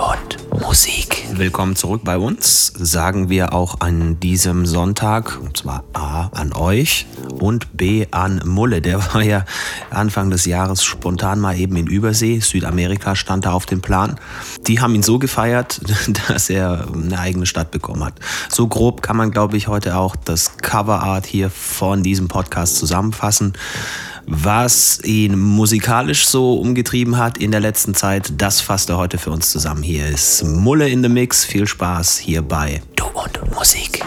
und Musik. Willkommen zurück bei uns, sagen wir auch an diesem Sonntag, und zwar A an euch und B an Mulle. Der war ja Anfang des Jahres spontan mal eben in Übersee, Südamerika stand da auf dem Plan. Die haben ihn so gefeiert, dass er eine eigene Stadt bekommen hat. So grob kann man, glaube ich, heute auch das Coverart hier von diesem Podcast zusammenfassen. Was ihn musikalisch so umgetrieben hat in der letzten Zeit, das fasst er heute für uns zusammen. Hier ist Mulle in the Mix. Viel Spaß hier bei Du und Musik.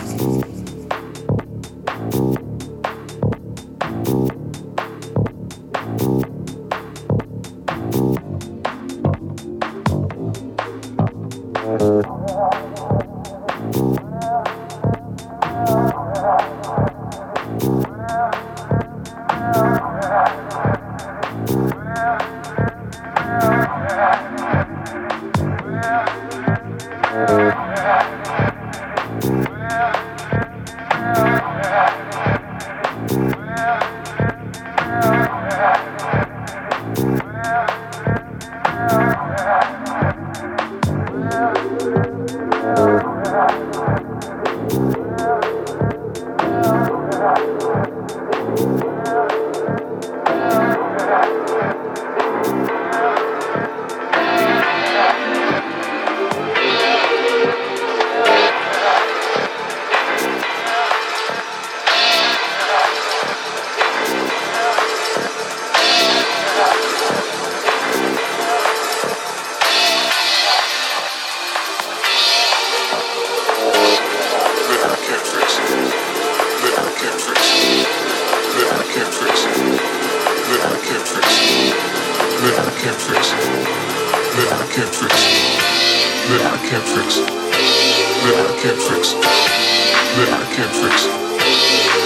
can't fix. That I can't fix. That I can't fix.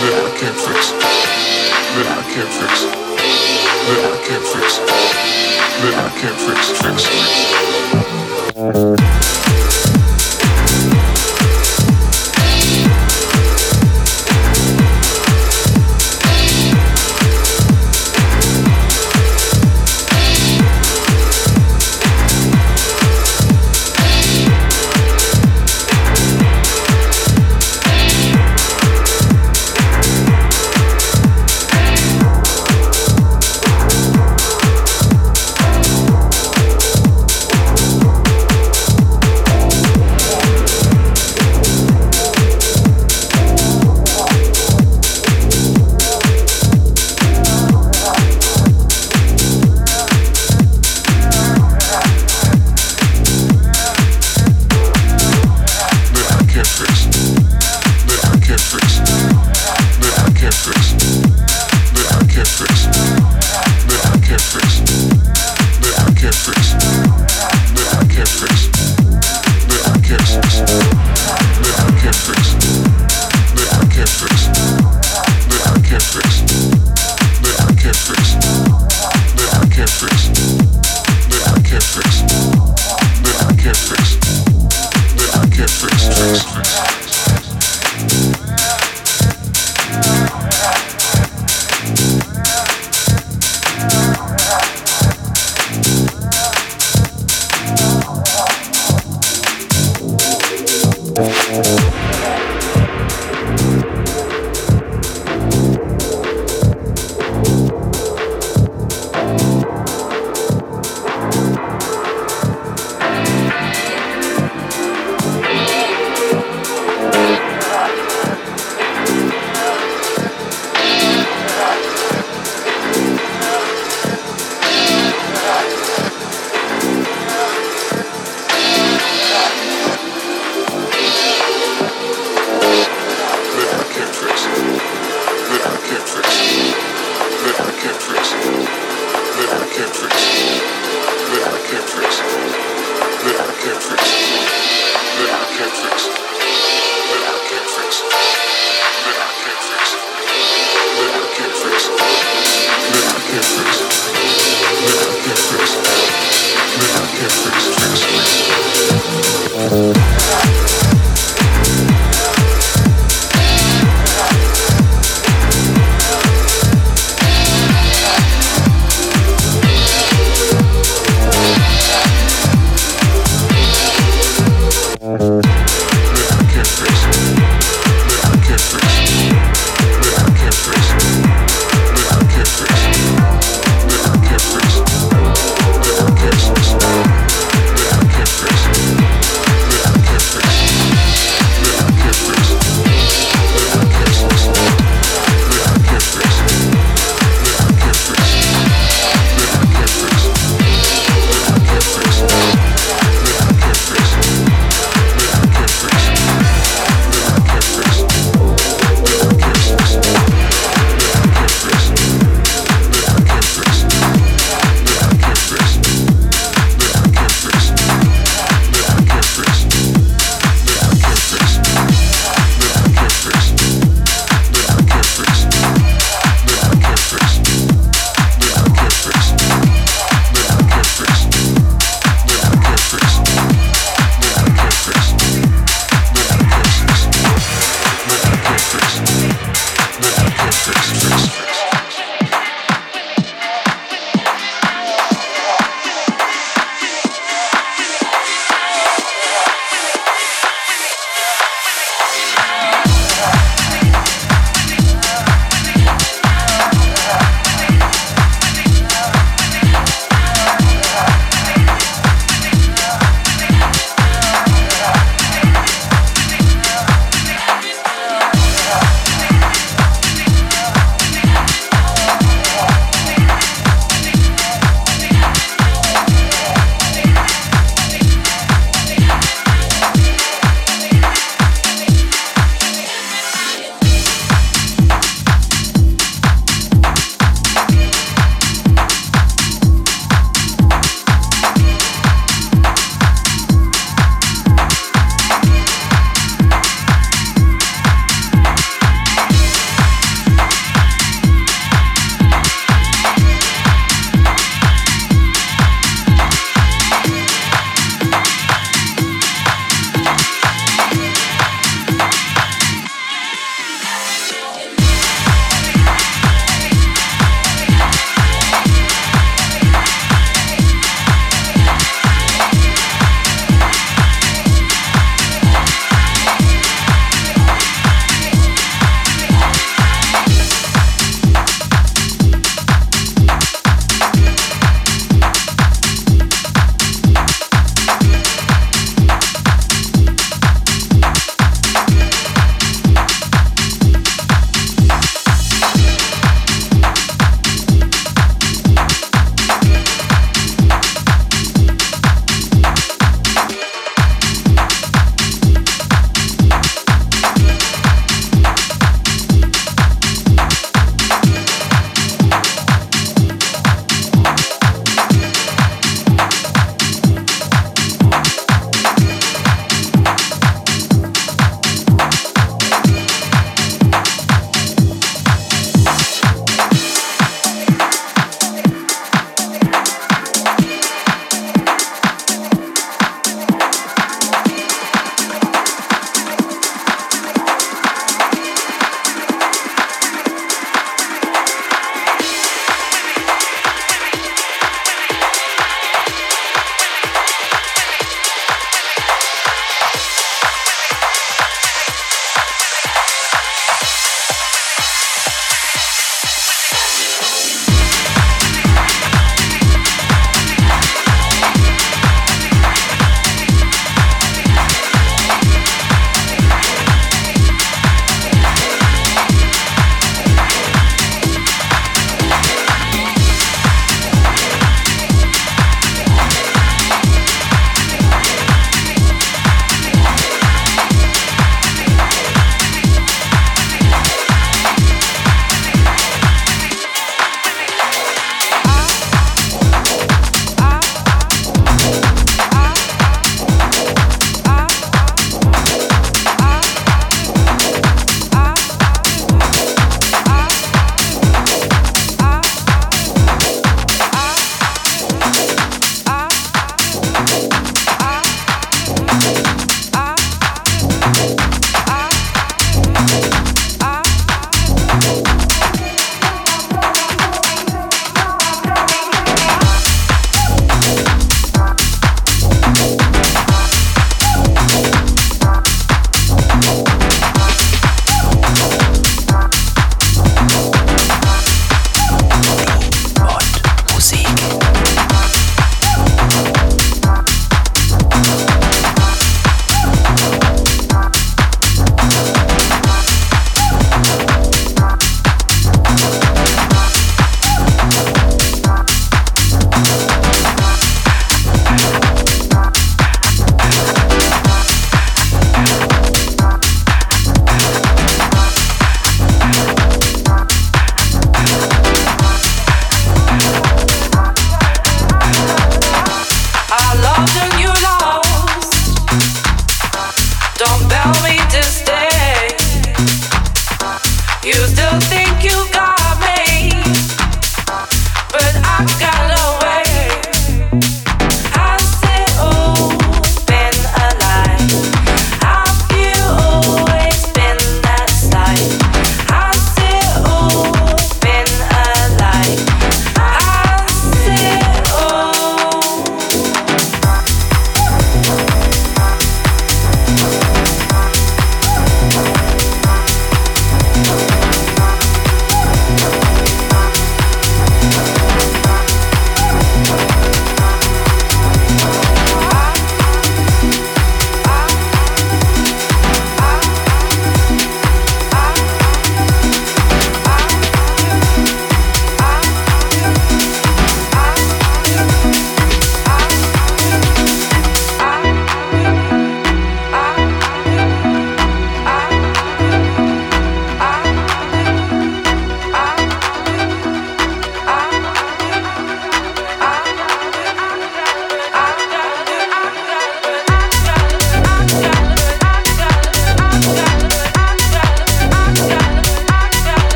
That I can't fix. That I can't fix. That I can't fix. That I can't fix. Fix. fix. Christmas.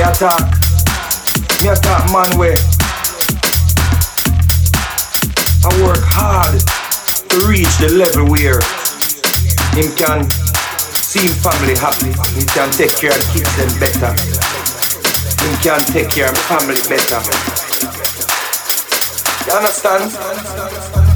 A talk, a talk man where I work hard to reach the level where him can see him family happy, he can take care of the kids them better, he can take care of family better. You understand?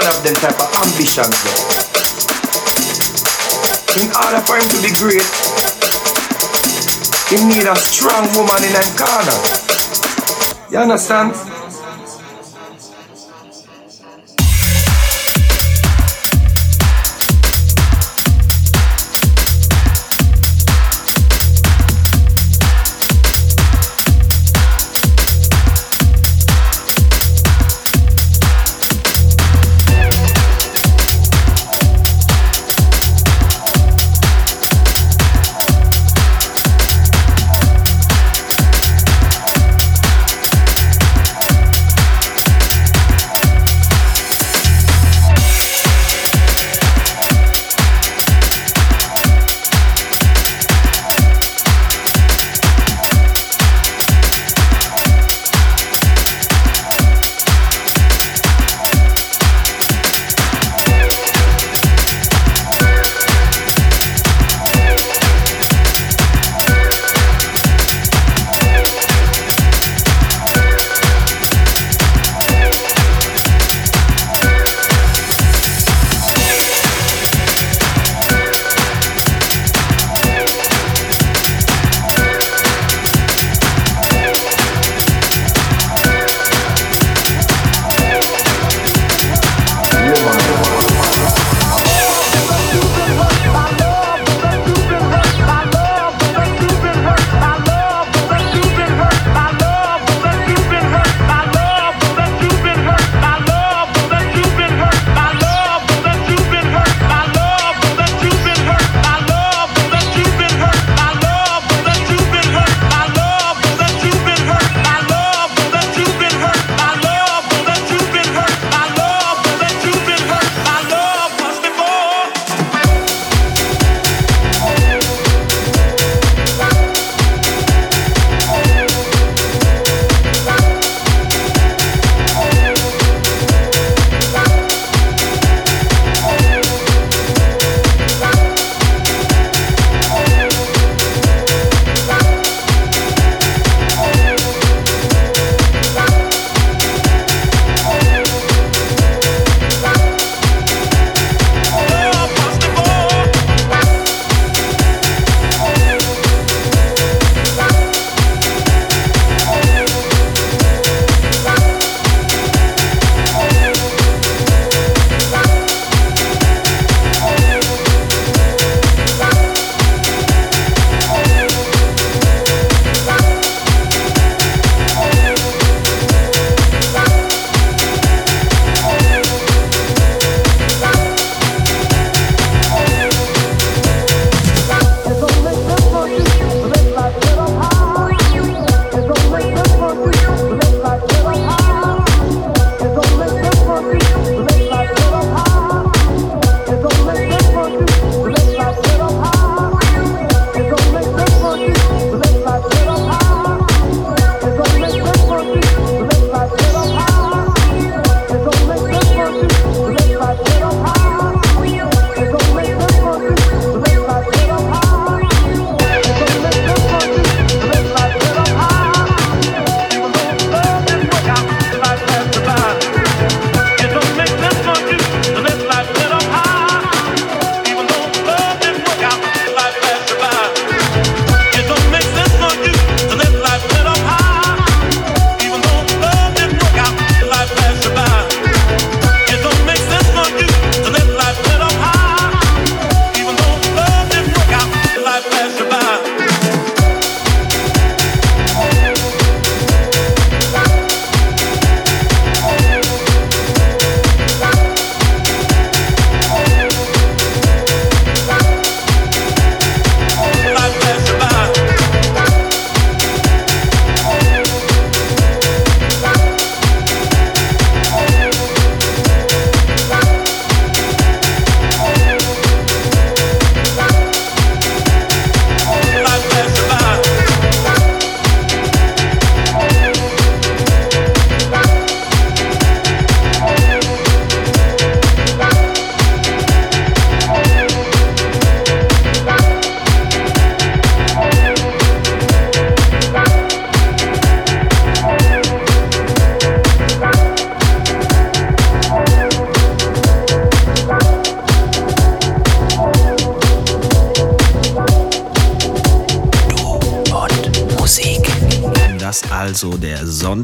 Them type of ambitions Though. In order for him to be great, he need a strong woman in him corner. You understand?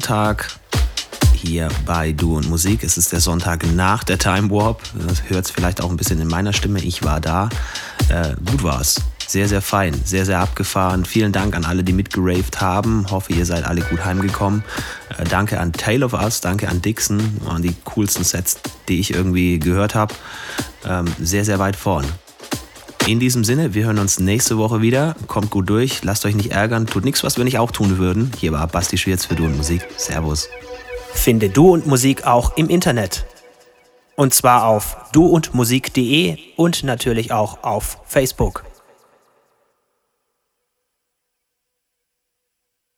Sonntag hier bei Du und Musik. Es ist der Sonntag nach der Time Warp. Das hört es vielleicht auch ein bisschen in meiner Stimme. Ich war da. Äh, gut war's. Sehr, sehr fein, sehr, sehr abgefahren. Vielen Dank an alle, die mitgeraved haben. Hoffe, ihr seid alle gut heimgekommen. Äh, danke an Tale of Us, danke an Dixon, an die coolsten Sets, die ich irgendwie gehört habe. Ähm, sehr, sehr weit vorn. In diesem Sinne, wir hören uns nächste Woche wieder. Kommt gut durch, lasst euch nicht ärgern, tut nichts, was wir nicht auch tun würden. Hier war Basti Schwierz für Du und Musik. Servus. Finde Du und Musik auch im Internet. Und zwar auf duundmusik.de und natürlich auch auf Facebook.